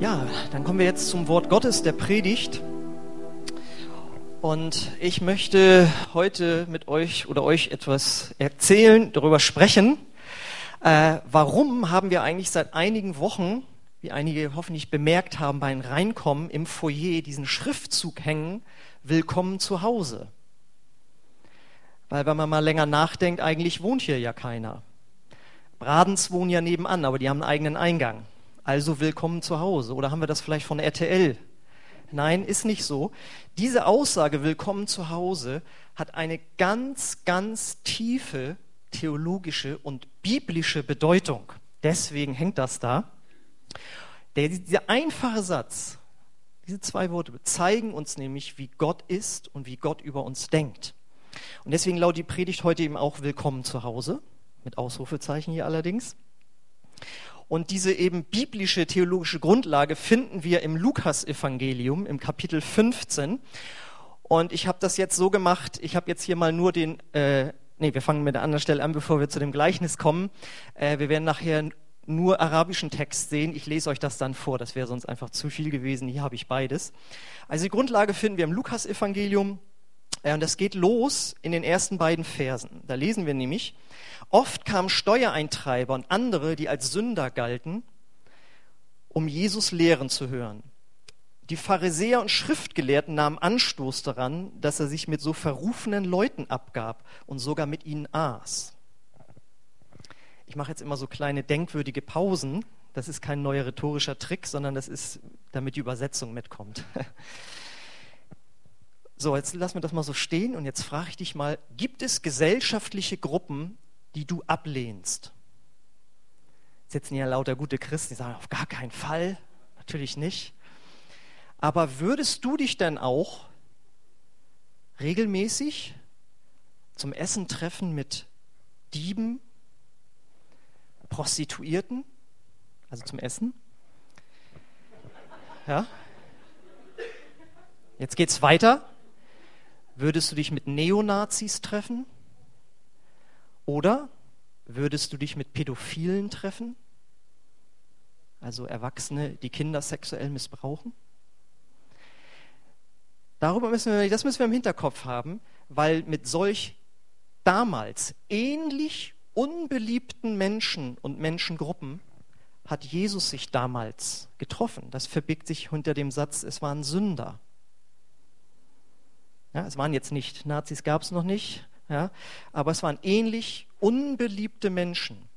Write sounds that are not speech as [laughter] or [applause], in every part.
Ja, dann kommen wir jetzt zum Wort Gottes, der Predigt. Und ich möchte heute mit euch oder euch etwas erzählen, darüber sprechen. Äh, warum haben wir eigentlich seit einigen Wochen, wie einige hoffentlich bemerkt haben beim Reinkommen, im Foyer diesen Schriftzug hängen, Willkommen zu Hause? Weil wenn man mal länger nachdenkt, eigentlich wohnt hier ja keiner. Bradens wohnen ja nebenan, aber die haben einen eigenen Eingang. Also willkommen zu Hause. Oder haben wir das vielleicht von RTL? Nein, ist nicht so. Diese Aussage willkommen zu Hause hat eine ganz, ganz tiefe theologische und biblische Bedeutung. Deswegen hängt das da. Der, dieser einfache Satz, diese zwei Worte zeigen uns nämlich, wie Gott ist und wie Gott über uns denkt. Und deswegen lautet die Predigt heute eben auch Willkommen zu Hause, mit Ausrufezeichen hier allerdings. Und diese eben biblische theologische Grundlage finden wir im Lukas-Evangelium im Kapitel 15. Und ich habe das jetzt so gemacht, ich habe jetzt hier mal nur den, äh, nee, wir fangen mit der anderen Stelle an, bevor wir zu dem Gleichnis kommen. Äh, wir werden nachher nur arabischen Text sehen. Ich lese euch das dann vor, das wäre sonst einfach zu viel gewesen. Hier habe ich beides. Also die Grundlage finden wir im Lukas-Evangelium. Äh, und das geht los in den ersten beiden Versen. Da lesen wir nämlich, Oft kamen Steuereintreiber und andere, die als Sünder galten, um Jesus lehren zu hören. Die Pharisäer und Schriftgelehrten nahmen Anstoß daran, dass er sich mit so verrufenen Leuten abgab und sogar mit ihnen aß. Ich mache jetzt immer so kleine denkwürdige Pausen. Das ist kein neuer rhetorischer Trick, sondern das ist, damit die Übersetzung mitkommt. [laughs] So, jetzt lassen wir das mal so stehen und jetzt frage ich dich mal, gibt es gesellschaftliche Gruppen, die du ablehnst. Sitzen hier lauter gute Christen, die sagen, auf gar keinen Fall, natürlich nicht. Aber würdest du dich denn auch regelmäßig zum Essen treffen mit Dieben, Prostituierten, also zum Essen? Ja? Jetzt geht's weiter. Würdest du dich mit Neonazis treffen? Oder würdest du dich mit Pädophilen treffen? Also Erwachsene, die Kinder sexuell missbrauchen? Darüber müssen wir, das müssen wir im Hinterkopf haben, weil mit solch damals ähnlich unbeliebten Menschen und Menschengruppen hat Jesus sich damals getroffen. Das verbirgt sich hinter dem Satz, es waren Sünder. Ja, es waren jetzt nicht, Nazis gab es noch nicht, ja? Aber es waren ähnlich unbeliebte Menschen.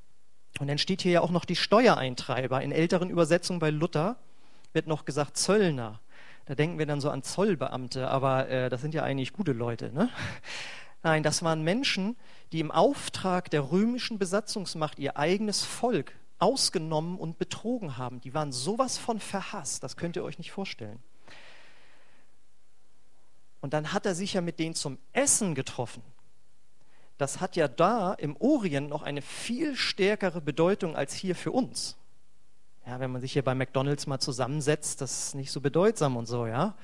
Und dann steht hier ja auch noch die Steuereintreiber. In älteren Übersetzungen bei Luther wird noch gesagt Zöllner. Da denken wir dann so an Zollbeamte, aber äh, das sind ja eigentlich gute Leute. Ne? [laughs] Nein, das waren Menschen, die im Auftrag der römischen Besatzungsmacht ihr eigenes Volk ausgenommen und betrogen haben. Die waren sowas von verhasst, das könnt ihr euch nicht vorstellen. Und dann hat er sich ja mit denen zum Essen getroffen das hat ja da im Orient noch eine viel stärkere Bedeutung als hier für uns. Ja, wenn man sich hier bei McDonalds mal zusammensetzt, das ist nicht so bedeutsam und so, ja.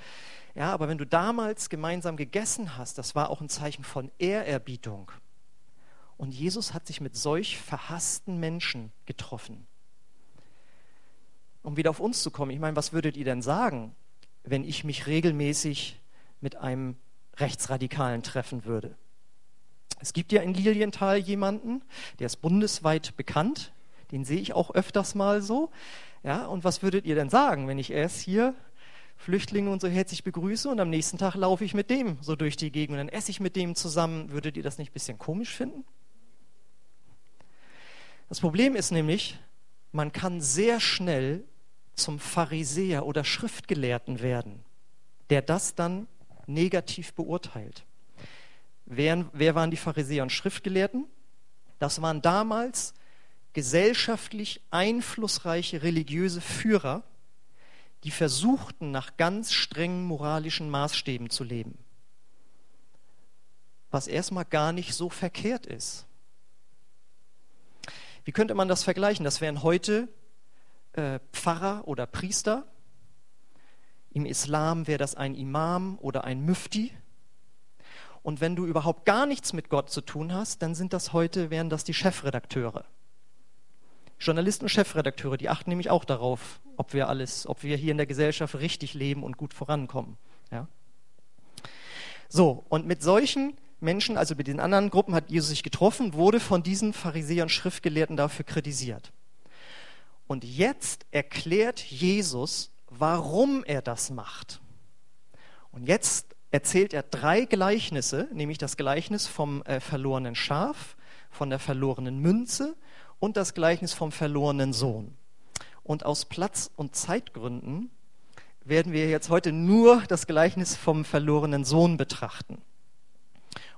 Ja, aber wenn du damals gemeinsam gegessen hast, das war auch ein Zeichen von Ehrerbietung. Und Jesus hat sich mit solch verhassten Menschen getroffen. Um wieder auf uns zu kommen, ich meine, was würdet ihr denn sagen, wenn ich mich regelmäßig mit einem Rechtsradikalen treffen würde? Es gibt ja in Lilienthal jemanden, der ist bundesweit bekannt. Den sehe ich auch öfters mal so. Ja, und was würdet ihr denn sagen, wenn ich erst hier Flüchtlinge und so herzlich begrüße und am nächsten Tag laufe ich mit dem so durch die Gegend und dann esse ich mit dem zusammen? Würdet ihr das nicht ein bisschen komisch finden? Das Problem ist nämlich, man kann sehr schnell zum Pharisäer oder Schriftgelehrten werden, der das dann negativ beurteilt. Wer, wer waren die Pharisäer und Schriftgelehrten? Das waren damals gesellschaftlich einflussreiche religiöse Führer, die versuchten, nach ganz strengen moralischen Maßstäben zu leben. Was erstmal gar nicht so verkehrt ist. Wie könnte man das vergleichen? Das wären heute äh, Pfarrer oder Priester. Im Islam wäre das ein Imam oder ein Müfti. Und wenn du überhaupt gar nichts mit Gott zu tun hast, dann sind das heute, wären das die Chefredakteure. Journalisten und Chefredakteure, die achten nämlich auch darauf, ob wir alles, ob wir hier in der Gesellschaft richtig leben und gut vorankommen. Ja? So, und mit solchen Menschen, also mit den anderen Gruppen hat Jesus sich getroffen, wurde von diesen Pharisäern Schriftgelehrten dafür kritisiert. Und jetzt erklärt Jesus, warum er das macht. Und jetzt erzählt er drei Gleichnisse, nämlich das Gleichnis vom äh, verlorenen Schaf, von der verlorenen Münze und das Gleichnis vom verlorenen Sohn. Und aus Platz- und Zeitgründen werden wir jetzt heute nur das Gleichnis vom verlorenen Sohn betrachten.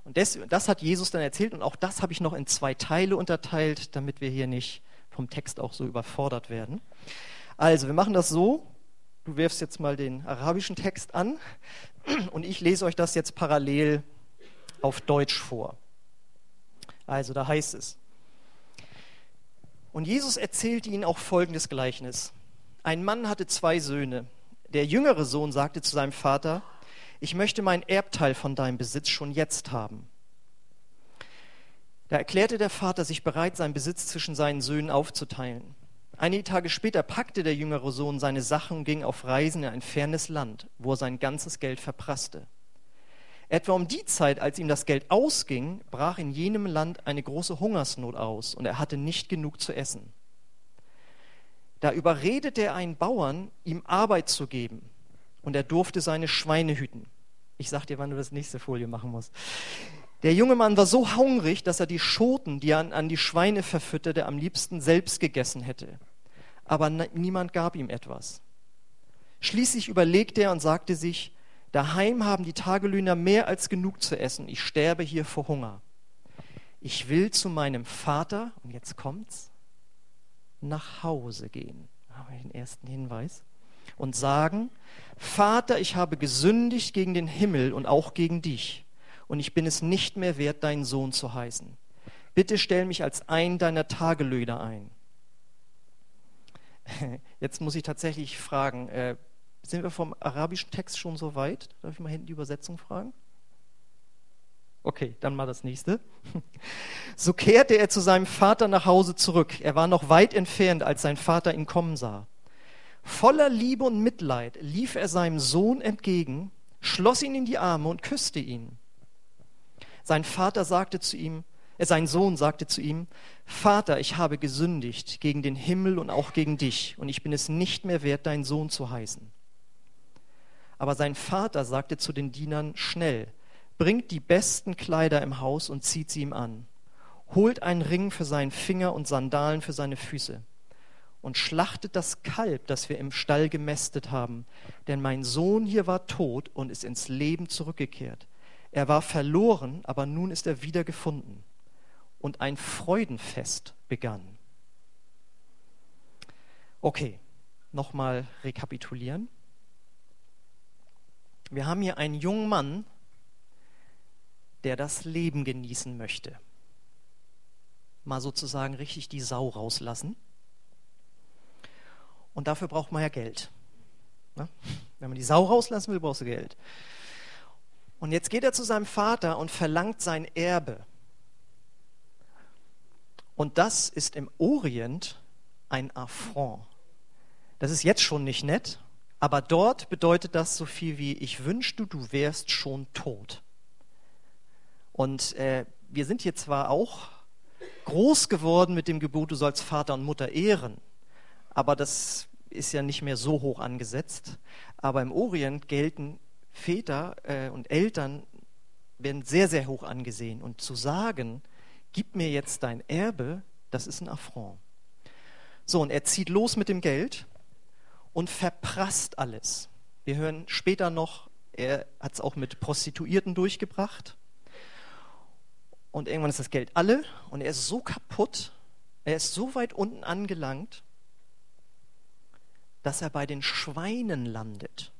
Und das, das hat Jesus dann erzählt und auch das habe ich noch in zwei Teile unterteilt, damit wir hier nicht vom Text auch so überfordert werden. Also, wir machen das so. Du wirfst jetzt mal den arabischen Text an [clears throat] und ich lese euch das jetzt parallel auf Deutsch vor. Also, da heißt es. Und Jesus erzählte ihnen auch folgendes Gleichnis. Ein Mann hatte zwei Söhne. Der jüngere Sohn sagte zu seinem Vater, ich möchte mein Erbteil von deinem Besitz schon jetzt haben. Da erklärte der Vater sich bereit, seinen Besitz zwischen seinen Söhnen aufzuteilen. Einige Tage später packte der jüngere Sohn seine Sachen und ging auf Reisen in ein fernes Land, wo er sein ganzes Geld verprasste. Etwa um die Zeit, als ihm das Geld ausging, brach in jenem Land eine große Hungersnot aus und er hatte nicht genug zu essen. Da überredete er einen Bauern, ihm Arbeit zu geben, und er durfte seine Schweine hüten. Ich sag dir, wann du das nächste Folie machen musst. Der junge Mann war so hungrig, dass er die Schoten, die er an, an die Schweine verfütterte, am liebsten selbst gegessen hätte. Aber niemand gab ihm etwas. Schließlich überlegte er und sagte sich, daheim haben die Tagelöhner mehr als genug zu essen. Ich sterbe hier vor Hunger. Ich will zu meinem Vater, und jetzt kommt's, nach Hause gehen. Haben wir den ersten Hinweis. Und sagen, Vater, ich habe gesündigt gegen den Himmel und auch gegen dich und ich bin es nicht mehr wert, deinen Sohn zu heißen. Bitte stell mich als ein deiner Tagelöhner ein. [laughs] Jetzt muss ich tatsächlich fragen, äh, sind wir vom arabischen Text schon so weit? Darf ich mal hinten die Übersetzung fragen? Okay, dann mal das nächste. [laughs] So kehrte er zu seinem Vater nach Hause zurück. Er war noch weit entfernt, als sein Vater ihn kommen sah. Voller Liebe und Mitleid lief er seinem Sohn entgegen, schloss ihn in die Arme und küsste ihn. Sein Vater sagte zu ihm, sein Sohn sagte zu ihm, Vater, ich habe gesündigt gegen den Himmel und auch gegen dich, und ich bin es nicht mehr wert, dein Sohn zu heißen. Aber sein Vater sagte zu den Dienern, schnell, bringt die besten Kleider im Haus und zieht sie ihm an. Holt einen Ring für seinen Finger und Sandalen für seine Füße. Und schlachtet das Kalb, das wir im Stall gemästet haben. Denn mein Sohn hier war tot und ist ins Leben zurückgekehrt. Er war verloren, aber nun ist er wieder gefunden. Und ein Freudenfest begann. Okay, nochmal rekapitulieren. Wir haben hier einen jungen Mann, der das Leben genießen möchte. Mal sozusagen richtig die Sau rauslassen. Und dafür braucht man ja Geld. Ne? Wenn man die Sau rauslassen will, brauchst du Geld. Und jetzt geht er zu seinem Vater und verlangt sein Erbe. Und das ist im Orient ein Affront. Das ist jetzt schon nicht nett, aber dort bedeutet das so viel wie, ich wünschte, du wärst schon tot. Und äh, wir sind hier zwar auch groß geworden mit dem Gebot, du sollst Vater und Mutter ehren, aber das ist ja nicht mehr so hoch angesetzt. Aber im Orient gelten Väter äh, und Eltern werden sehr, sehr hoch angesehen. Und zu sagen, gib mir jetzt dein Erbe, das ist ein Affront. So, und er zieht los mit dem Geld und verprasst alles. Wir hören später noch, er hat es auch mit Prostituierten durchgebracht. Und irgendwann ist das Geld alle und er ist so kaputt, er ist so weit unten angelangt, dass er bei den Schweinen landet.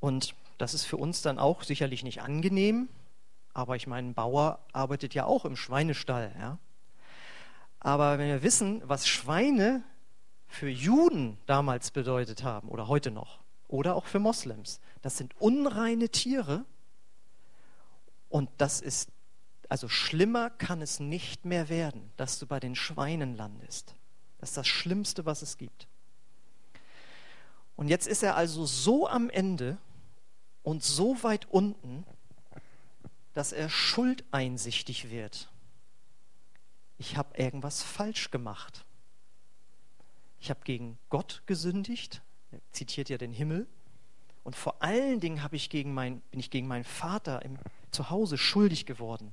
Und das ist für uns dann auch sicherlich nicht angenehm, aber ich meine, ein Bauer arbeitet ja auch im Schweinestall. Ja? Aber wenn wir wissen, was Schweine für Juden damals bedeutet haben oder heute noch, oder auch für Moslems, das sind unreine Tiere und das ist Also schlimmer kann es nicht mehr werden, dass du bei den Schweinen landest. Das ist das Schlimmste, was es gibt. Und jetzt ist er also so am Ende und so weit unten, dass er schuldeinsichtig wird. Ich habe irgendwas falsch gemacht. Ich habe gegen Gott gesündigt, er zitiert ja den Himmel, und vor allen Dingen ich gegen mein, bin ich gegen meinen Vater im Zuhause schuldig geworden.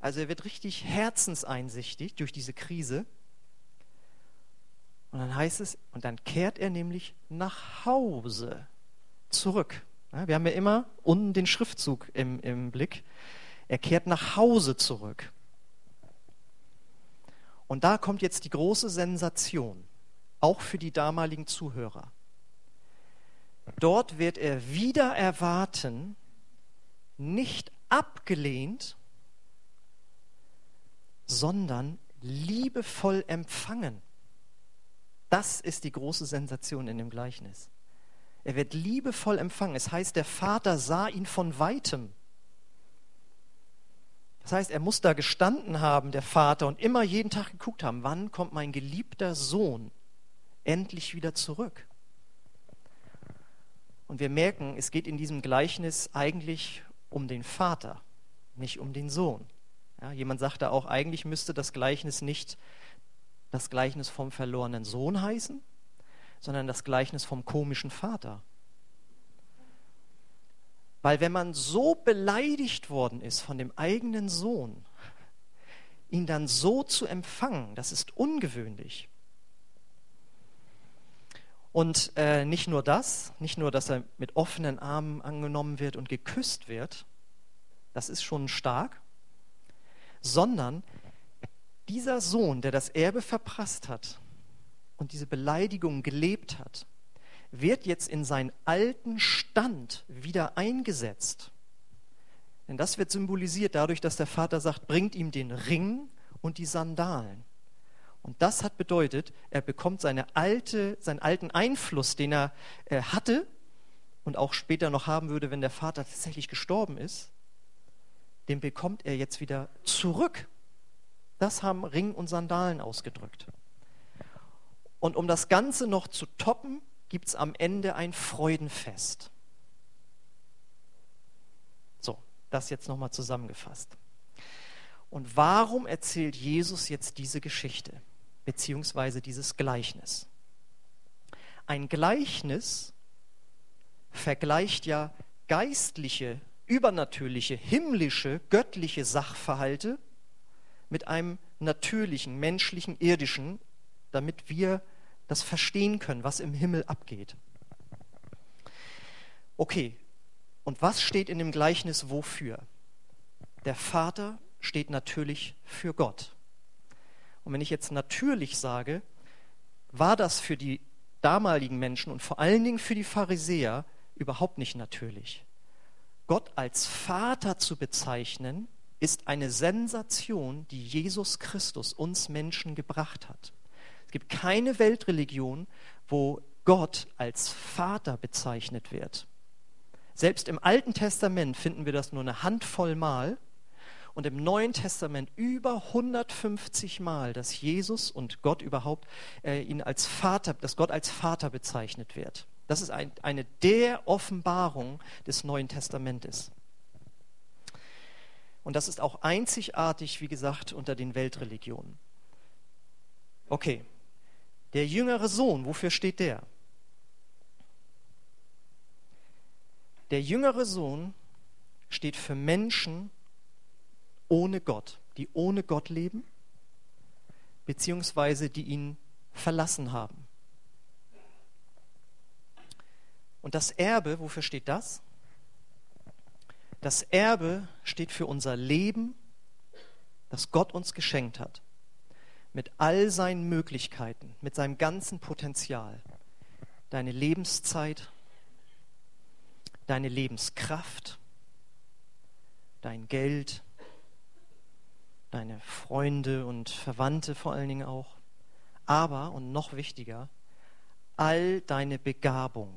Also er wird richtig herzenseinsichtig durch diese Krise. Und dann heißt es, und dann kehrt er nämlich nach Hause zurück. Wir haben ja immer unten den Schriftzug im, im Blick. Er kehrt nach Hause zurück. Und da kommt jetzt die große Sensation, auch für die damaligen Zuhörer. Dort wird er wieder erwarten, nicht abgelehnt, sondern liebevoll empfangen. Das ist die große Sensation in dem Gleichnis. Er wird liebevoll empfangen. Es heißt, der Vater sah ihn von weitem. Das heißt, er muss da gestanden haben, der Vater, und immer jeden Tag geguckt haben, wann kommt mein geliebter Sohn endlich wieder zurück. Und wir merken, es geht in diesem Gleichnis eigentlich um den Vater, nicht um den Sohn. Ja, jemand sagte auch, eigentlich müsste das Gleichnis nicht das Gleichnis vom verlorenen Sohn heißen, sondern das Gleichnis vom komischen Vater. Weil wenn man so beleidigt worden ist von dem eigenen Sohn, ihn dann so zu empfangen, das ist ungewöhnlich. Und äh, nicht nur das, nicht nur, dass er mit offenen Armen angenommen wird und geküsst wird, das ist schon stark, sondern dieser Sohn, der das Erbe verprasst hat und diese Beleidigung gelebt hat, wird jetzt in seinen alten Stand wieder eingesetzt. Denn das wird symbolisiert dadurch, dass der Vater sagt, bringt ihm den Ring und die Sandalen. Und das hat bedeutet, er bekommt seine alte, seinen alten Einfluss, den er äh, hatte und auch später noch haben würde, wenn der Vater tatsächlich gestorben ist, den bekommt er jetzt wieder zurück. Das haben Ring und Sandalen ausgedrückt. Und um das Ganze noch zu toppen, gibt es am Ende ein Freudenfest. So, das jetzt nochmal zusammengefasst. Und warum erzählt Jesus jetzt diese Geschichte, beziehungsweise dieses Gleichnis? Ein Gleichnis vergleicht ja geistliche, übernatürliche, himmlische, göttliche Sachverhalte mit einem natürlichen, menschlichen, irdischen, damit wir das verstehen können, was im Himmel abgeht. Okay, und was steht in dem Gleichnis wofür? Der Vater steht natürlich für Gott. Und wenn ich jetzt natürlich sage, war das für die damaligen Menschen und vor allen Dingen für die Pharisäer überhaupt nicht natürlich. Gott als Vater zu bezeichnen, ist eine Sensation, die Jesus Christus uns Menschen gebracht hat. Es gibt keine Weltreligion, wo Gott als Vater bezeichnet wird. Selbst im Alten Testament finden wir das nur eine Handvoll Mal und im Neuen Testament über 150 Mal, dass Jesus und Gott überhaupt äh, ihn als Vater, dass Gott als Vater bezeichnet wird. Das ist ein, eine der Offenbarung des Neuen Testamentes. Und das ist auch einzigartig, wie gesagt, unter den Weltreligionen. Okay, der jüngere Sohn, wofür steht der? Der jüngere Sohn steht für Menschen ohne Gott, die ohne Gott leben, beziehungsweise die ihn verlassen haben. Und das Erbe, wofür steht das? Das Erbe steht für unser Leben, das Gott uns geschenkt hat, mit all seinen Möglichkeiten, mit seinem ganzen Potenzial. Deine Lebenszeit, deine Lebenskraft, dein Geld, deine Freunde und Verwandte vor allen Dingen auch, aber, und noch wichtiger, all deine Begabung.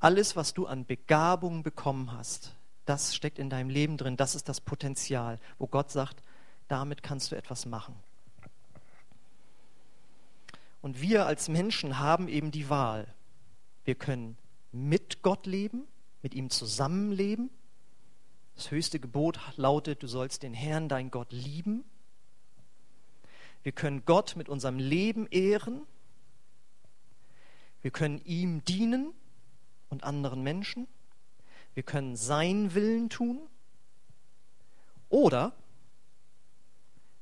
Alles, was du an Begabung bekommen hast, Das steckt in deinem Leben drin. Das ist das Potenzial, wo Gott sagt, damit kannst du etwas machen. Und wir als Menschen haben eben die Wahl. Wir können mit Gott leben, mit ihm zusammenleben. Das höchste Gebot lautet, du sollst den Herrn, dein Gott, lieben. Wir können Gott mit unserem Leben ehren. Wir können ihm dienen und anderen Menschen. Wir können seinen Willen tun. Oder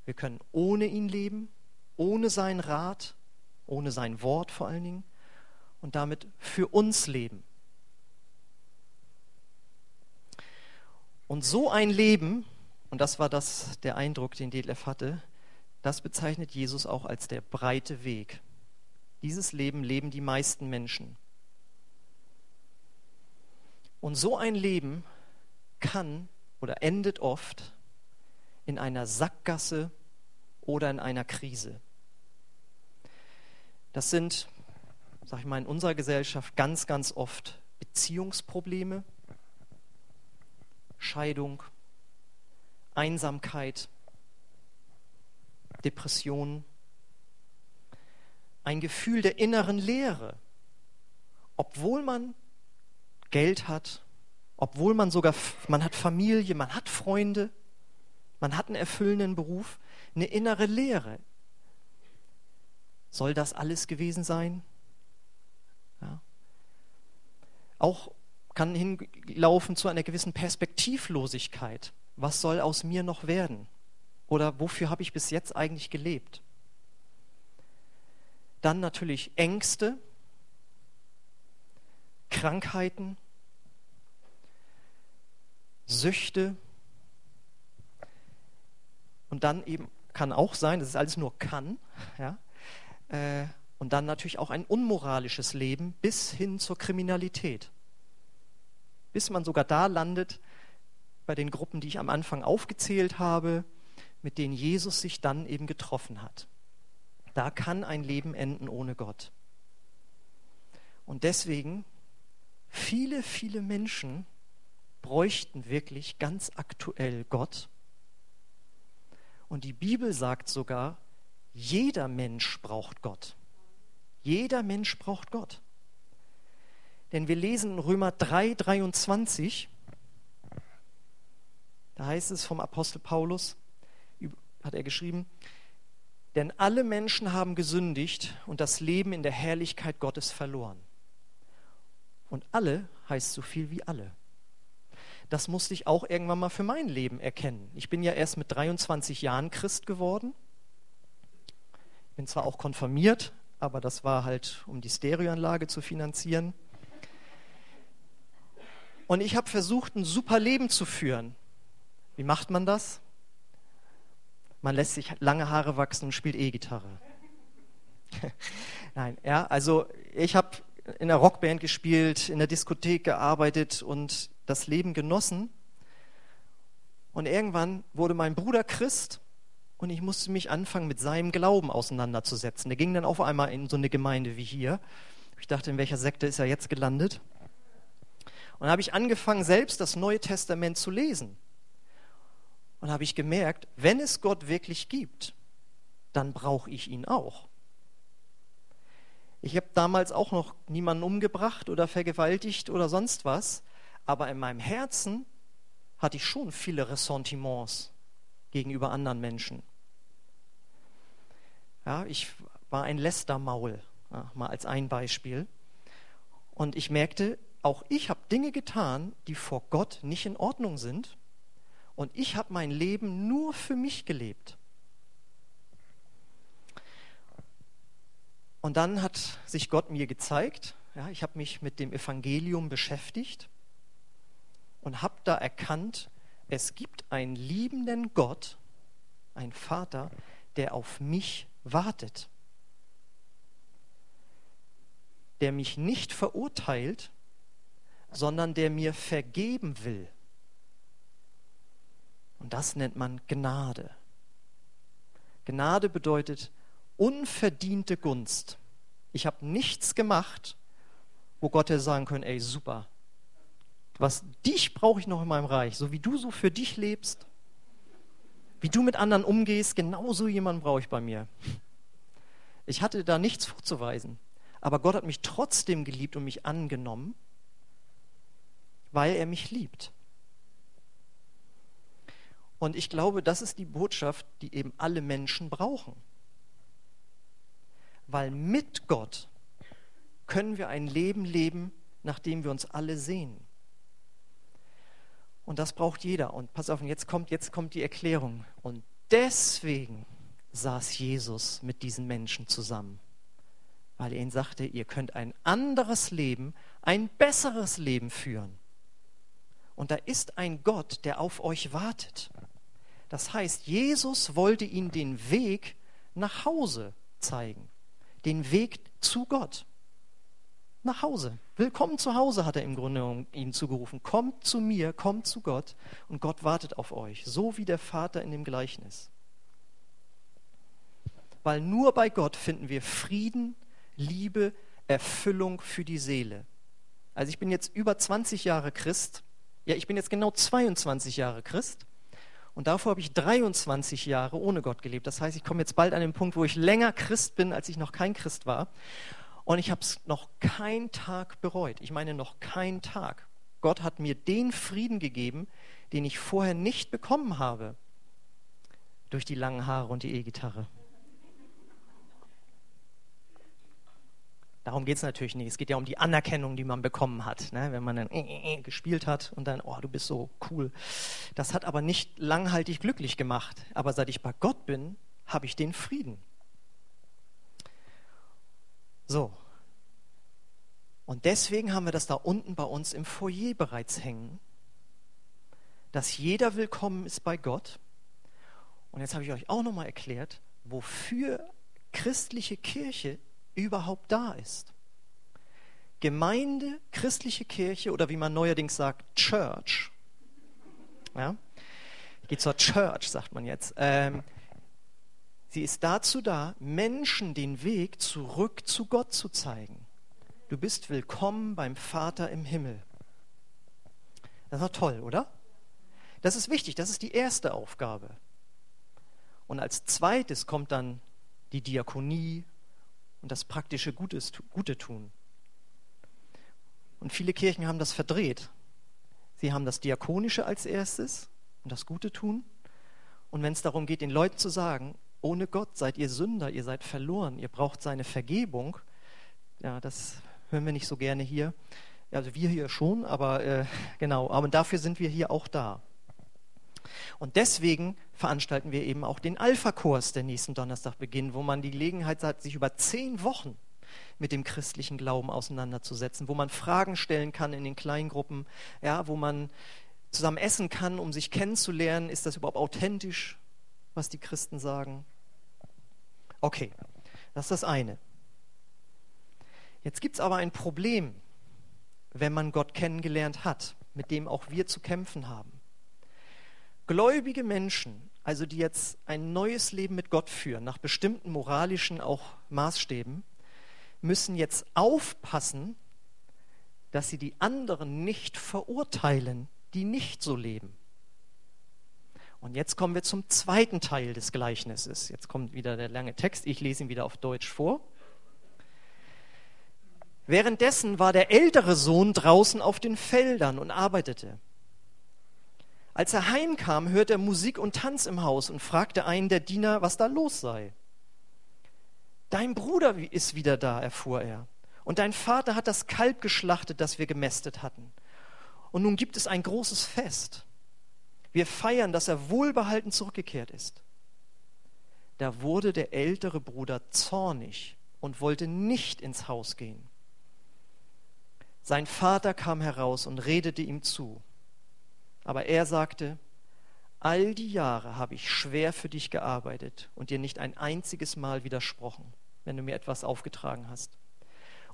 wir können ohne ihn leben, ohne seinen Rat, ohne sein Wort vor allen Dingen und damit für uns leben. Und so ein Leben, und das war das der Eindruck, den Detlef hatte, das bezeichnet Jesus auch als der breite Weg. Dieses Leben leben die meisten Menschen. Und so ein Leben kann oder endet oft in einer Sackgasse oder in einer Krise. Das sind, sag ich mal, in unserer Gesellschaft ganz, ganz oft Beziehungsprobleme, Scheidung, Einsamkeit, Depressionen, ein Gefühl der inneren Leere, obwohl man Geld hat, obwohl man sogar, man hat Familie, man hat Freunde, man hat einen erfüllenden Beruf, eine innere Leere. Soll das alles gewesen sein? Ja. Auch kann hinlaufen zu einer gewissen Perspektivlosigkeit. Was soll aus mir noch werden? Oder wofür habe ich bis jetzt eigentlich gelebt? Dann natürlich Ängste, Krankheiten, Süchte. Und dann eben kann auch sein, das ist alles nur kann, ja, und dann natürlich auch ein unmoralisches Leben bis hin zur Kriminalität. Bis man sogar da landet, bei den Gruppen, die ich am Anfang aufgezählt habe, mit denen Jesus sich dann eben getroffen hat. Da kann ein Leben enden ohne Gott. Und deswegen, viele, viele Menschen bräuchten wirklich ganz aktuell Gott. Und die Bibel sagt sogar, jeder Mensch braucht Gott. Jeder Mensch braucht Gott. Denn wir lesen in Römer 3, 23, da heißt es vom Apostel Paulus, hat er geschrieben, denn alle Menschen haben gesündigt und das Leben in der Herrlichkeit Gottes verloren. Und alle heißt so viel wie alle. Das musste ich auch irgendwann mal für mein Leben erkennen. Ich bin ja erst mit 23 Jahren Christ geworden. Bin zwar auch konfirmiert, aber das war halt, um die Stereoanlage zu finanzieren. Und ich habe versucht, ein super Leben zu führen. Wie macht man das? Man lässt sich lange Haare wachsen und spielt E-Gitarre. [laughs] Nein, ja, also ich habe in der Rockband gespielt, in der Diskothek gearbeitet und das Leben genossen. Und irgendwann wurde mein Bruder Christ und ich musste mich anfangen, mit seinem Glauben auseinanderzusetzen. Der ging dann auf einmal in so eine Gemeinde wie hier. Ich dachte, in welcher Sekte ist er jetzt gelandet? Und dann habe ich angefangen, selbst das Neue Testament zu lesen. Und habe ich gemerkt, wenn es Gott wirklich gibt, dann brauche ich ihn auch. Ich habe damals auch noch niemanden umgebracht oder vergewaltigt oder sonst was, aber in meinem Herzen hatte ich schon viele Ressentiments gegenüber anderen Menschen. Ja, ich war ein Lästermaul, ja, mal als ein Beispiel. Und ich merkte, auch ich habe Dinge getan, die vor Gott nicht in Ordnung sind. Und ich habe mein Leben nur für mich gelebt. Und dann hat sich Gott mir gezeigt, ja, ich habe mich mit dem Evangelium beschäftigt und habe da erkannt, es gibt einen liebenden Gott, einen Vater, der auf mich wartet, der mich nicht verurteilt, sondern der mir vergeben will. Und das nennt man Gnade. Gnade bedeutet unverdiente Gunst. Ich habe nichts gemacht, wo Gott hätte sagen können, ey, super, was dich brauche ich noch in meinem Reich, so wie du so für dich lebst, wie du mit anderen umgehst, genauso jemanden brauche ich bei mir. Ich hatte da nichts vorzuweisen, aber Gott hat mich trotzdem geliebt und mich angenommen, weil er mich liebt. Und ich glaube, das ist die Botschaft, die eben alle Menschen brauchen. Weil mit Gott können wir ein Leben leben, nach dem wir uns alle sehen. Und das braucht jeder. Und pass auf, jetzt kommt, jetzt kommt die Erklärung. Und deswegen saß Jesus mit diesen Menschen zusammen. Weil er ihnen sagte, ihr könnt ein anderes Leben, ein besseres Leben führen. Und da ist ein Gott, der auf euch wartet. Das heißt, Jesus wollte ihnen den Weg nach Hause zeigen. Den Weg zu Gott nach Hause. Willkommen zu Hause, hat er im Grunde ihnen zugerufen. Kommt zu mir, kommt zu Gott und Gott wartet auf euch, so wie der Vater in dem Gleichnis. Weil nur bei Gott finden wir Frieden, Liebe, Erfüllung für die Seele. Also ich bin jetzt über 20 Jahre Christ. Ja, ich bin jetzt genau 22 Jahre Christ. Und davor habe ich 23 Jahre ohne Gott gelebt. Das heißt, ich komme jetzt bald an den Punkt, wo ich länger Christ bin, als ich noch kein Christ war. Und ich habe es noch keinen Tag bereut. Ich meine, noch keinen Tag. Gott hat mir den Frieden gegeben, den ich vorher nicht bekommen habe. Durch die langen Haare und die E-Gitarre. Darum geht es natürlich nicht. Es geht ja um die Anerkennung, die man bekommen hat. Ne? Wenn man dann äh, äh, gespielt hat und dann, oh, du bist so cool. Das hat aber nicht langhaltig glücklich gemacht. Aber seit ich bei Gott bin, habe ich den Frieden. So. Und deswegen haben wir das da unten bei uns im Foyer bereits hängen, dass jeder willkommen ist bei Gott. Und jetzt habe ich euch auch nochmal erklärt, wofür christliche Kirche überhaupt da ist. Gemeinde, christliche Kirche oder wie man neuerdings sagt, Church. Ja? Geht zur Church, sagt man jetzt. Ähm, Sie ist dazu da, Menschen den Weg zurück zu Gott zu zeigen. Du bist willkommen beim Vater im Himmel. Das ist doch toll, oder? Das ist wichtig, das ist die erste Aufgabe. Und als zweites kommt dann die Diakonie und das praktische Gutes, Gute tun. Und viele Kirchen haben das verdreht. Sie haben das Diakonische als erstes und das Gute tun. Und wenn es darum geht, den Leuten zu sagen, ohne Gott seid ihr Sünder, ihr seid verloren, ihr braucht seine Vergebung. Ja, das hören wir nicht so gerne hier. Also wir hier schon, aber äh, genau, aber dafür sind wir hier auch da. Und deswegen veranstalten wir eben auch den Alpha-Kurs, der nächsten Donnerstag beginnt, wo man die Gelegenheit hat, sich über zehn Wochen mit dem christlichen Glauben auseinanderzusetzen, wo man Fragen stellen kann in den Kleingruppen, ja, wo man zusammen essen kann, um sich kennenzulernen. Ist das überhaupt authentisch, was die Christen sagen? Okay, das ist das eine. Jetzt gibt es aber ein Problem, wenn man Gott kennengelernt hat, mit dem auch wir zu kämpfen haben. Gläubige Menschen, also die jetzt ein neues Leben mit Gott führen, nach bestimmten moralischen auch Maßstäben, müssen jetzt aufpassen, dass sie die anderen nicht verurteilen, die nicht so leben. Und jetzt kommen wir zum zweiten Teil des Gleichnisses. Jetzt kommt wieder der lange Text. Ich lese ihn wieder auf Deutsch vor. Währenddessen war der ältere Sohn draußen auf den Feldern und arbeitete. Als er heimkam, hörte er Musik und Tanz im Haus und fragte einen der Diener, was da los sei. Dein Bruder ist wieder da, erfuhr er. Und dein Vater hat das Kalb geschlachtet, das wir gemästet hatten. Und nun gibt es ein großes Fest. Wir feiern, dass er wohlbehalten zurückgekehrt ist. Da wurde der ältere Bruder zornig und wollte nicht ins Haus gehen. Sein Vater kam heraus und redete ihm zu. Aber er sagte, all die Jahre habe ich schwer für dich gearbeitet und dir nicht ein einziges Mal widersprochen, wenn du mir etwas aufgetragen hast.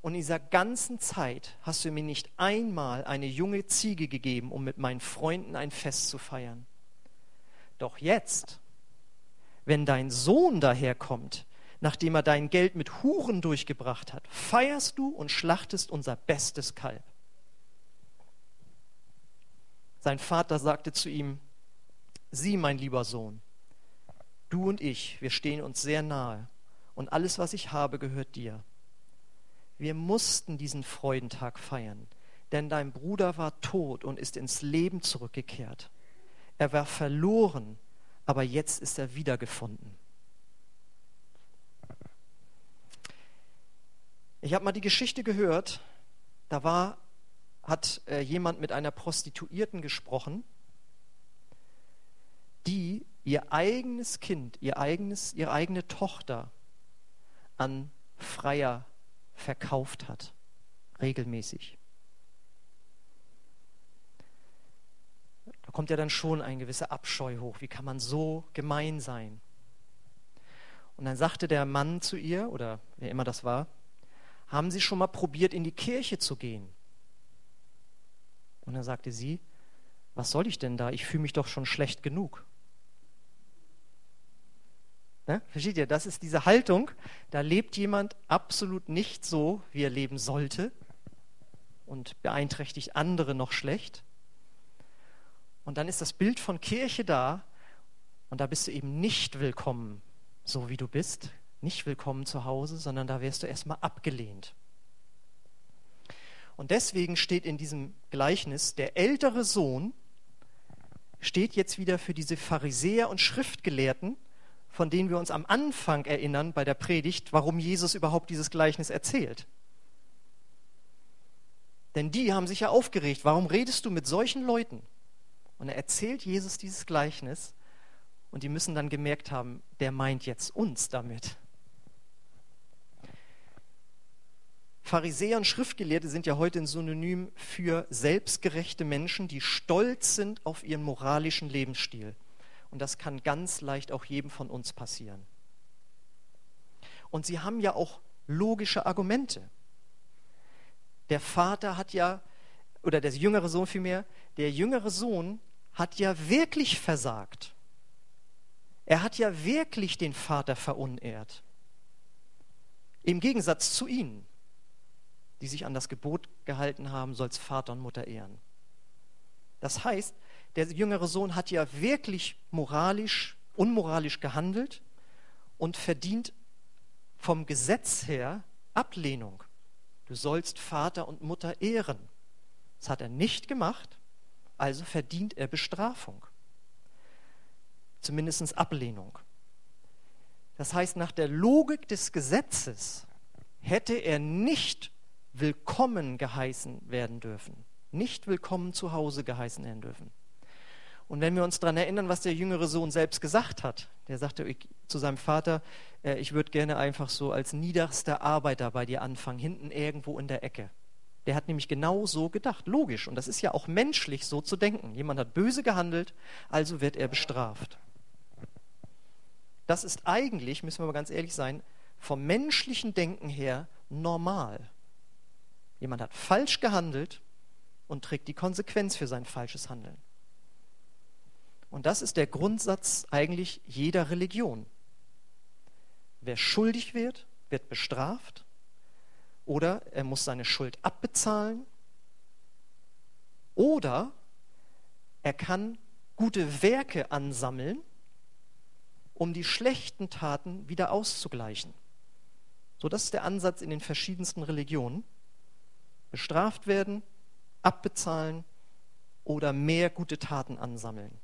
Und in dieser ganzen Zeit hast du mir nicht einmal eine junge Ziege gegeben, um mit meinen Freunden ein Fest zu feiern. Doch jetzt, wenn dein Sohn daherkommt, nachdem er dein Geld mit Huren durchgebracht hat, feierst du und schlachtest unser bestes Kalb. Sein Vater sagte zu ihm, Sieh, mein lieber Sohn, du und ich, wir stehen uns sehr nahe und alles, was ich habe, gehört dir. Wir mussten diesen Freudentag feiern, denn dein Bruder war tot und ist ins Leben zurückgekehrt. Er war verloren, aber jetzt ist er wiedergefunden. Ich habe mal die Geschichte gehört, da war, hat äh, jemand mit einer Prostituierten gesprochen, die ihr eigenes Kind, ihr eigenes, ihre eigene Tochter an Freier verkauft hat, regelmäßig. Da kommt ja dann schon ein gewisser Abscheu hoch. Wie kann man so gemein sein? Und dann sagte der Mann zu ihr, oder wer immer das war, haben Sie schon mal probiert, in die Kirche zu gehen? Und dann sagte sie, was soll ich denn da? Ich fühle mich doch schon schlecht genug. Ne? Versteht ihr? Das ist diese Haltung. Da lebt jemand absolut nicht so, wie er leben sollte und beeinträchtigt andere noch schlecht. Und dann ist das Bild von Kirche da und da bist du eben nicht willkommen, so wie du bist, nicht willkommen zu Hause, sondern da wirst du erstmal abgelehnt. Und deswegen steht in diesem Gleichnis, der ältere Sohn steht jetzt wieder für diese Pharisäer und Schriftgelehrten, von denen wir uns am Anfang erinnern bei der Predigt, warum Jesus überhaupt dieses Gleichnis erzählt. Denn die haben sich ja aufgeregt, warum redest du mit solchen Leuten? Und er erzählt Jesus dieses Gleichnis und die müssen dann gemerkt haben, der meint jetzt uns damit. Pharisäer und Schriftgelehrte sind ja heute ein Synonym für selbstgerechte Menschen, die stolz sind auf ihren moralischen Lebensstil. Und das kann ganz leicht auch jedem von uns passieren. Und sie haben ja auch logische Argumente. Der Vater hat ja, oder der jüngere Sohn vielmehr, der jüngere Sohn hat ja wirklich versagt. Er hat ja wirklich den Vater verunehrt. Im Gegensatz zu ihnen, die sich an das Gebot gehalten haben, sollst Vater und Mutter ehren. Das heißt, der jüngere Sohn hat ja wirklich moralisch, unmoralisch gehandelt und verdient vom Gesetz her Ablehnung. Du sollst Vater und Mutter ehren. Das hat er nicht gemacht, also verdient er Bestrafung. Zumindest Ablehnung. Das heißt, nach der Logik des Gesetzes hätte er nicht willkommen geheißen werden dürfen. Nicht willkommen zu Hause geheißen werden dürfen. Und wenn wir uns daran erinnern, was der jüngere Sohn selbst gesagt hat, der sagte zu seinem Vater, äh, ich würde gerne einfach so als niederster Arbeiter bei dir anfangen, hinten irgendwo in der Ecke. Der hat nämlich genau so gedacht, logisch. Und das ist ja auch menschlich, so zu denken. Jemand hat böse gehandelt, also wird er bestraft. Das ist eigentlich, müssen wir mal ganz ehrlich sein, vom menschlichen Denken her normal. Jemand hat falsch gehandelt und trägt die Konsequenz für sein falsches Handeln. Und das ist der Grundsatz eigentlich jeder Religion. Wer schuldig wird, wird bestraft oder er muss seine Schuld abbezahlen oder er kann gute Werke ansammeln, um die schlechten Taten wieder auszugleichen. So, das ist der Ansatz in den verschiedensten Religionen. Bestraft werden, abbezahlen oder mehr gute Taten ansammeln.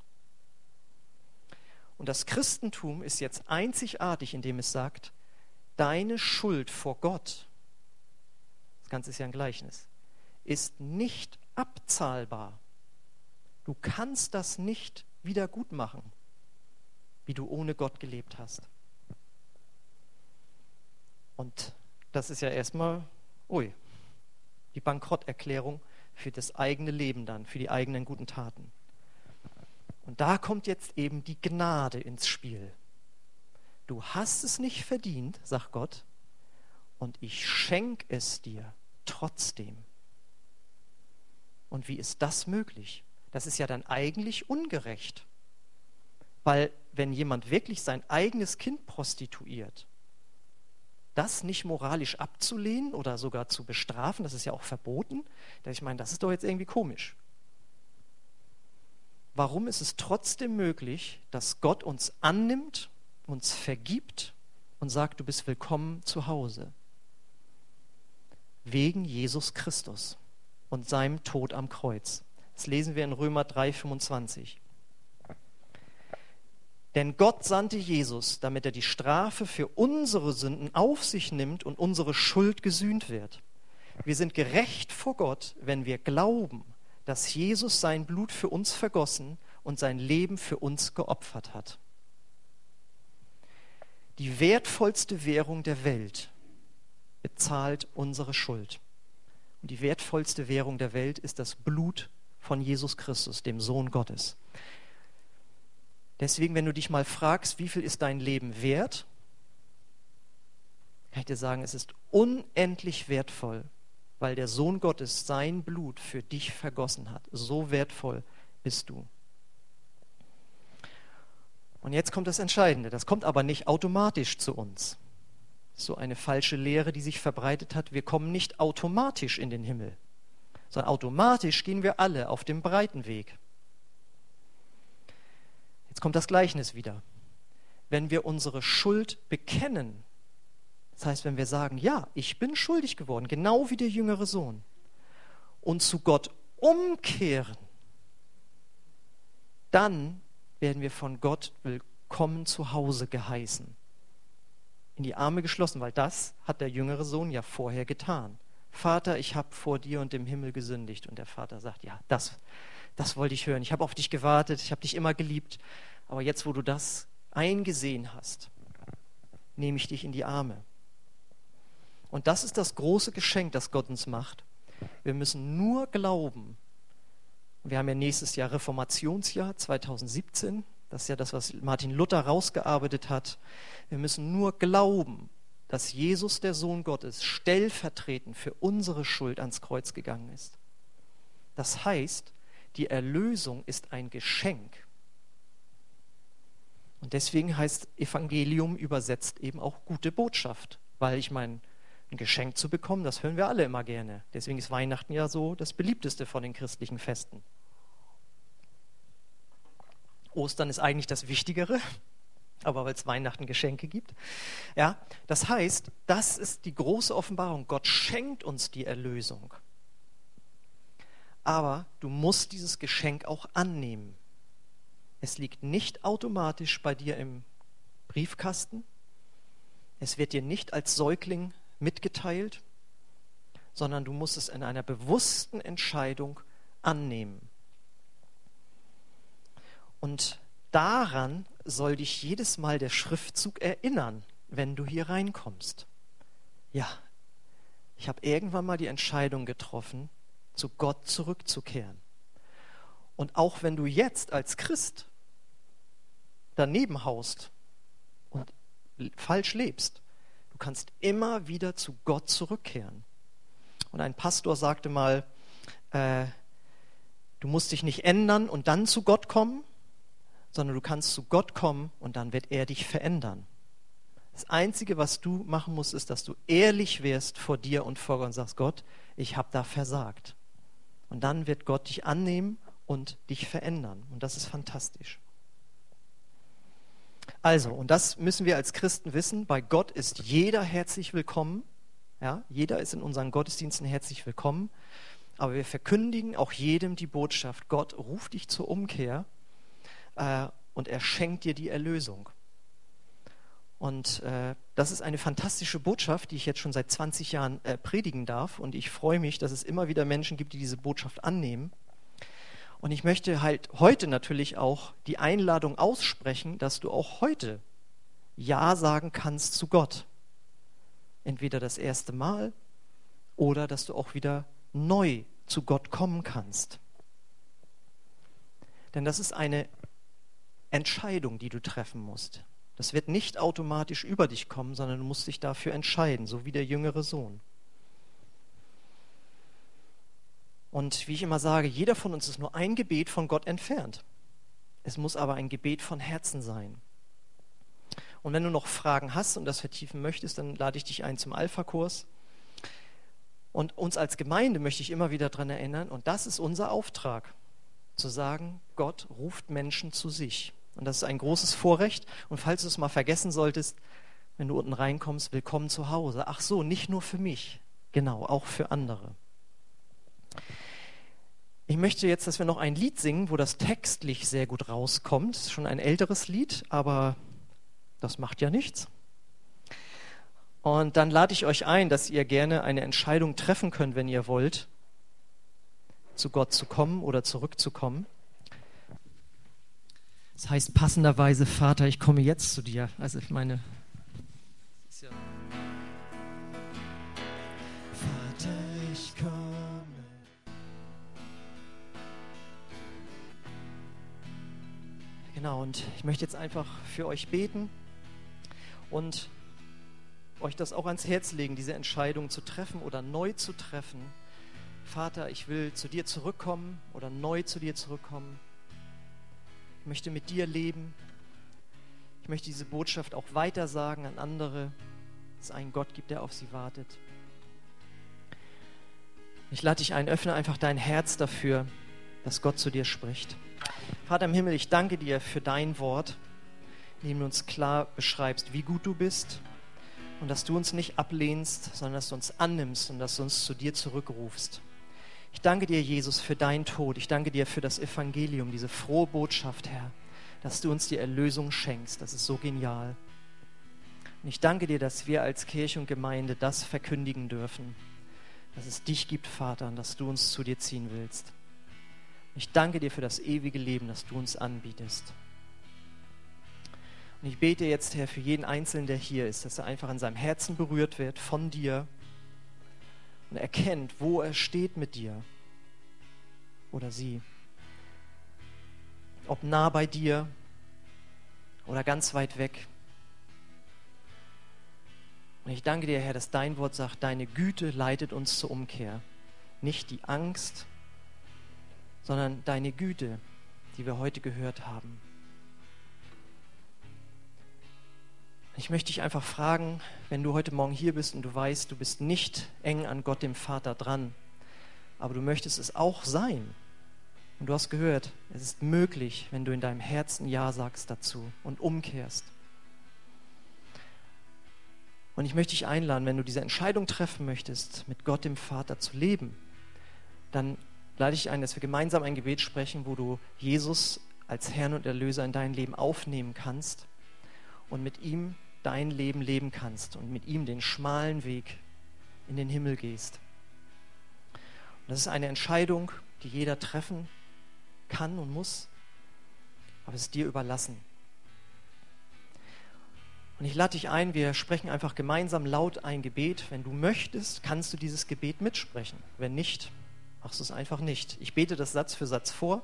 Und das Christentum ist jetzt einzigartig, indem es sagt, deine Schuld vor Gott, das Ganze ist ja ein Gleichnis, ist nicht abzahlbar. Du kannst das nicht wieder gut machen, wie du ohne Gott gelebt hast. Und das ist ja erstmal, ui, die Bankrotterklärung für das eigene Leben dann, für die eigenen guten Taten. Und da kommt jetzt eben die Gnade ins Spiel. Du hast es nicht verdient, sagt Gott, und ich schenke es dir trotzdem. Und wie ist das möglich? Das ist ja dann eigentlich ungerecht. Weil wenn jemand wirklich sein eigenes Kind prostituiert, das nicht moralisch abzulehnen oder sogar zu bestrafen, das ist ja auch verboten, ich meine, das ist doch jetzt irgendwie komisch. Warum ist es trotzdem möglich, dass Gott uns annimmt, uns vergibt und sagt, du bist willkommen zu Hause? Wegen Jesus Christus und seinem Tod am Kreuz. Das lesen wir in Römer 3, 25. Denn Gott sandte Jesus, damit er die Strafe für unsere Sünden auf sich nimmt und unsere Schuld gesühnt wird. Wir sind gerecht vor Gott, wenn wir glauben, dass Jesus sein Blut für uns vergossen und sein Leben für uns geopfert hat. Die wertvollste Währung der Welt bezahlt unsere Schuld. Und die wertvollste Währung der Welt ist das Blut von Jesus Christus, dem Sohn Gottes. Deswegen, wenn du dich mal fragst, wie viel ist dein Leben wert, kann ich dir sagen, es ist unendlich wertvoll, weil der Sohn Gottes sein Blut für dich vergossen hat. So wertvoll bist du. Und jetzt kommt das Entscheidende. Das kommt aber nicht automatisch zu uns. So eine falsche Lehre, die sich verbreitet hat. Wir kommen nicht automatisch in den Himmel, sondern automatisch gehen wir alle auf dem breiten Weg. Jetzt kommt das Gleichnis wieder. Wenn wir unsere Schuld bekennen, das heißt, wenn wir sagen, ja, ich bin schuldig geworden, genau wie der jüngere Sohn, und zu Gott umkehren, dann werden wir von Gott willkommen zu Hause geheißen, in die Arme geschlossen, weil das hat der jüngere Sohn ja vorher getan. Vater, ich habe vor dir und dem Himmel gesündigt. Und der Vater sagt, ja, das, das wollte ich hören. Ich habe auf dich gewartet, ich habe dich immer geliebt. Aber jetzt, wo du das eingesehen hast, nehme ich dich in die Arme. Und das ist das große Geschenk, das Gott uns macht. Wir müssen nur glauben. Wir haben ja nächstes Jahr Reformationsjahr 2017. Das ist ja das, was Martin Luther rausgearbeitet hat. Wir müssen nur glauben, dass Jesus, der Sohn Gottes, stellvertretend für unsere Schuld ans Kreuz gegangen ist. Das heißt, die Erlösung ist ein Geschenk. Und deswegen heißt Evangelium übersetzt eben auch gute Botschaft, weil ich meine, ein Geschenk zu bekommen, das hören wir alle immer gerne. Deswegen ist Weihnachten ja so das beliebteste von den christlichen Festen. Ostern ist eigentlich das Wichtigere, [laughs] aber weil es Weihnachten Geschenke gibt. Ja, das heißt, das ist die große Offenbarung. Gott schenkt uns die Erlösung. Aber du musst dieses Geschenk auch annehmen. Es liegt nicht automatisch bei dir im Briefkasten. Es wird dir nicht als Säugling mitgeteilt, sondern du musst es in einer bewussten Entscheidung annehmen. Und daran soll dich jedes Mal der Schriftzug erinnern, wenn du hier reinkommst. Ja, ich habe irgendwann mal die Entscheidung getroffen, zu Gott zurückzukehren. Und auch wenn du jetzt als Christ daneben haust und falsch lebst, Du kannst immer wieder zu Gott zurückkehren. Und ein Pastor sagte mal, äh, du musst dich nicht ändern und dann zu Gott kommen, sondern du kannst zu Gott kommen und dann wird er dich verändern. Das Einzige, was du machen musst, ist, dass du ehrlich wirst vor dir und vor Gott und sagst, Gott, ich habe da versagt. Und dann wird Gott dich annehmen und dich verändern. Und das ist fantastisch. Also, und das müssen wir als Christen wissen, bei Gott ist jeder herzlich willkommen. Ja, jeder ist in unseren Gottesdiensten herzlich willkommen. Aber wir verkündigen auch jedem die Botschaft, Gott ruft dich zur Umkehr äh, und er schenkt dir die Erlösung. Und äh, das ist eine fantastische Botschaft, die ich jetzt schon seit 20 Jahren äh, predigen darf. Und ich freue mich, dass es immer wieder Menschen gibt, die diese Botschaft annehmen. Und ich möchte halt heute natürlich auch die Einladung aussprechen, dass du auch heute Ja sagen kannst zu Gott. Entweder das erste Mal oder dass du auch wieder neu zu Gott kommen kannst. Denn das ist eine Entscheidung, die du treffen musst. Das wird nicht automatisch über dich kommen, sondern du musst dich dafür entscheiden, so wie der jüngere Sohn. Und wie ich immer sage, jeder von uns ist nur ein Gebet von Gott entfernt. Es muss aber ein Gebet von Herzen sein. Und wenn du noch Fragen hast und das vertiefen möchtest, dann lade ich dich ein zum Alpha-Kurs. Und uns als Gemeinde möchte ich immer wieder daran erinnern, und das ist unser Auftrag, zu sagen, Gott ruft Menschen zu sich. Und das ist ein großes Vorrecht. Und falls du es mal vergessen solltest, wenn du unten reinkommst, willkommen zu Hause. Ach so, nicht nur für mich, genau, auch für andere. Ich möchte jetzt, dass wir noch ein Lied singen, wo das textlich sehr gut rauskommt. Das ist schon ein älteres Lied, aber das macht ja nichts. Und dann lade ich euch ein, dass ihr gerne eine Entscheidung treffen könnt, wenn ihr wollt, zu Gott zu kommen oder zurückzukommen. Das heißt passenderweise, Vater, ich komme jetzt zu dir. Also ich meine, ja Genau, und ich möchte jetzt einfach für euch beten und euch das auch ans Herz legen, diese Entscheidung zu treffen oder neu zu treffen. Vater, ich will zu dir zurückkommen oder neu zu dir zurückkommen. Ich möchte mit dir leben. Ich möchte diese Botschaft auch weitersagen an andere, dass es einen Gott gibt, der auf sie wartet. Ich lade dich ein, öffne einfach dein Herz dafür, dass Gott zu dir spricht. Vater im Himmel, ich danke dir für dein Wort, in dem du uns klar beschreibst, wie gut du bist und dass du uns nicht ablehnst, sondern dass du uns annimmst und dass du uns zu dir zurückrufst. Ich danke dir, Jesus, für deinen Tod. Ich danke dir für das Evangelium, diese frohe Botschaft, Herr, dass du uns die Erlösung schenkst. Das ist so genial. Und ich danke dir, dass wir als Kirche und Gemeinde das verkündigen dürfen, dass es dich gibt, Vater, und dass du uns zu dir ziehen willst. Ich danke dir für das ewige Leben, das du uns anbietest. Und ich bete jetzt, Herr, für jeden Einzelnen, der hier ist, dass er einfach in seinem Herzen berührt wird von dir und erkennt, wo er steht mit dir oder sie. Ob nah bei dir oder ganz weit weg. Und ich danke dir, Herr, dass dein Wort sagt, deine Güte leitet uns zur Umkehr. Nicht die Angst, sondern deine Güte, die wir heute gehört haben. Ich möchte dich einfach fragen, wenn du heute Morgen hier bist und du weißt, du bist nicht eng an Gott dem Vater dran, aber du möchtest es auch sein. Und du hast gehört, es ist möglich, wenn du in deinem Herzen Ja sagst dazu und umkehrst. Und ich möchte dich einladen, wenn du diese Entscheidung treffen möchtest, mit Gott dem Vater zu leben, dann lade ich ein, dass wir gemeinsam ein Gebet sprechen, wo du Jesus als Herrn und Erlöser in dein Leben aufnehmen kannst und mit ihm dein Leben leben kannst und mit ihm den schmalen Weg in den Himmel gehst. Und das ist eine Entscheidung, die jeder treffen kann und muss, aber es ist dir überlassen. Und ich lade dich ein, wir sprechen einfach gemeinsam laut ein Gebet. Wenn du möchtest, kannst du dieses Gebet mitsprechen. Wenn nicht, machst du es einfach nicht. Ich bete das Satz für Satz vor.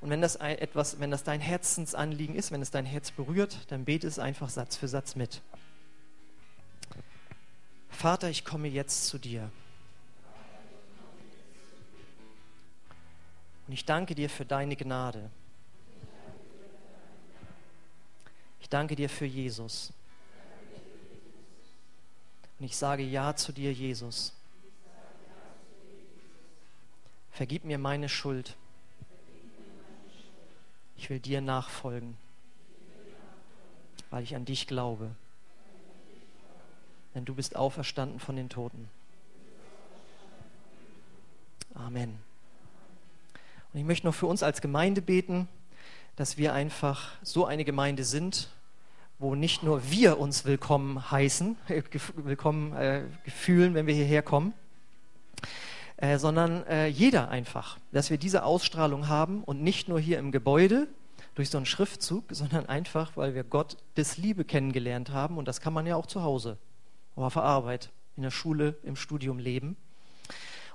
Und wenn das etwas, wenn das dein Herzensanliegen ist, wenn es dein Herz berührt, dann bete es einfach Satz für Satz mit. Vater, ich komme jetzt zu dir. Und ich danke dir für deine Gnade. Ich danke dir für Jesus. Und ich sage Ja zu dir, Jesus. Vergib mir meine Schuld. Ich will dir nachfolgen, weil ich an dich glaube. Denn du bist auferstanden von den Toten. Amen. Und ich möchte noch für uns als Gemeinde beten, dass wir einfach so eine Gemeinde sind, wo nicht nur wir uns willkommen heißen, willkommen äh, fühlen, wenn wir hierher kommen, äh, sondern äh, jeder einfach, dass wir diese Ausstrahlung haben und nicht nur hier im Gebäude durch so einen Schriftzug, sondern einfach, weil wir Gott des Liebe kennengelernt haben und das kann man ja auch zu Hause, auf der Arbeit, in der Schule, im Studium leben.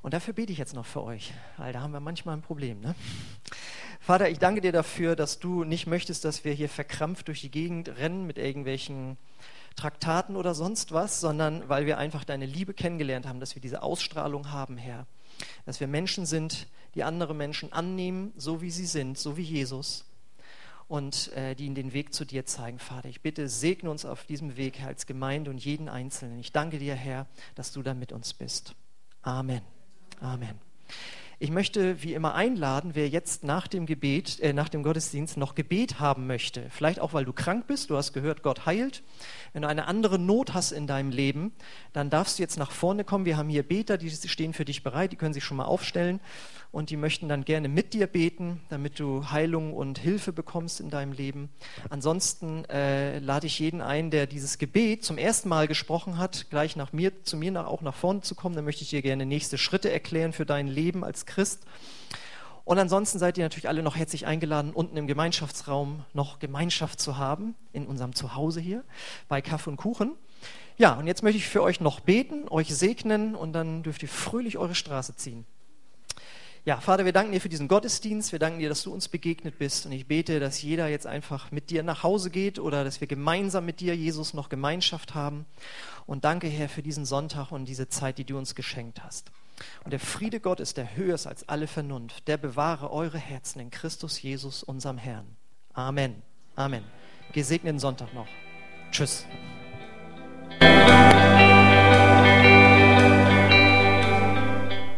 Und dafür bete ich jetzt noch für euch, weil da haben wir manchmal ein Problem. Ne? Vater, ich danke dir dafür, dass du nicht möchtest, dass wir hier verkrampft durch die Gegend rennen mit irgendwelchen Traktaten oder sonst was, sondern weil wir einfach deine Liebe kennengelernt haben, dass wir diese Ausstrahlung haben, Herr. Dass wir Menschen sind, die andere Menschen annehmen, so wie sie sind, so wie Jesus. Und äh, die ihnen den Weg zu dir zeigen, Vater. Ich bitte, segne uns auf diesem Weg, Herr, als Gemeinde und jeden Einzelnen. Ich danke dir, Herr, dass du da mit uns bist. Amen. Amen. Ich möchte wie immer einladen, wer jetzt nach dem Gebet, äh, nach dem Gottesdienst noch Gebet haben möchte. Vielleicht auch, weil du krank bist. Du hast gehört, Gott heilt. Wenn du eine andere Not hast in deinem Leben, dann darfst du jetzt nach vorne kommen. Wir haben hier Beter, die stehen für dich bereit. Die können sich schon mal aufstellen und die möchten dann gerne mit dir beten, damit du Heilung und Hilfe bekommst in deinem Leben. Ansonsten äh, lade ich jeden ein, der dieses Gebet zum ersten Mal gesprochen hat, gleich nach mir, zu mir nach, auch nach vorne zu kommen. Dann möchte ich dir gerne nächste Schritte erklären für dein Leben als Christ. Und ansonsten seid ihr natürlich alle noch herzlich eingeladen, unten im Gemeinschaftsraum noch Gemeinschaft zu haben, in unserem Zuhause hier, bei Kaffee und Kuchen. Ja, und jetzt möchte ich für euch noch beten, euch segnen und dann dürft ihr fröhlich eure Straße ziehen. Ja, Vater, wir danken dir für diesen Gottesdienst. Wir danken dir, dass du uns begegnet bist. Und ich bete, dass jeder jetzt einfach mit dir nach Hause geht oder dass wir gemeinsam mit dir, Jesus, noch Gemeinschaft haben. Und danke, Herr, für diesen Sonntag und diese Zeit, die du uns geschenkt hast. Und der Friede Gottes, der höher ist als alle Vernunft, der bewahre eure Herzen in Christus Jesus, unserem Herrn. Amen. Amen. Gesegneten Sonntag noch. Tschüss.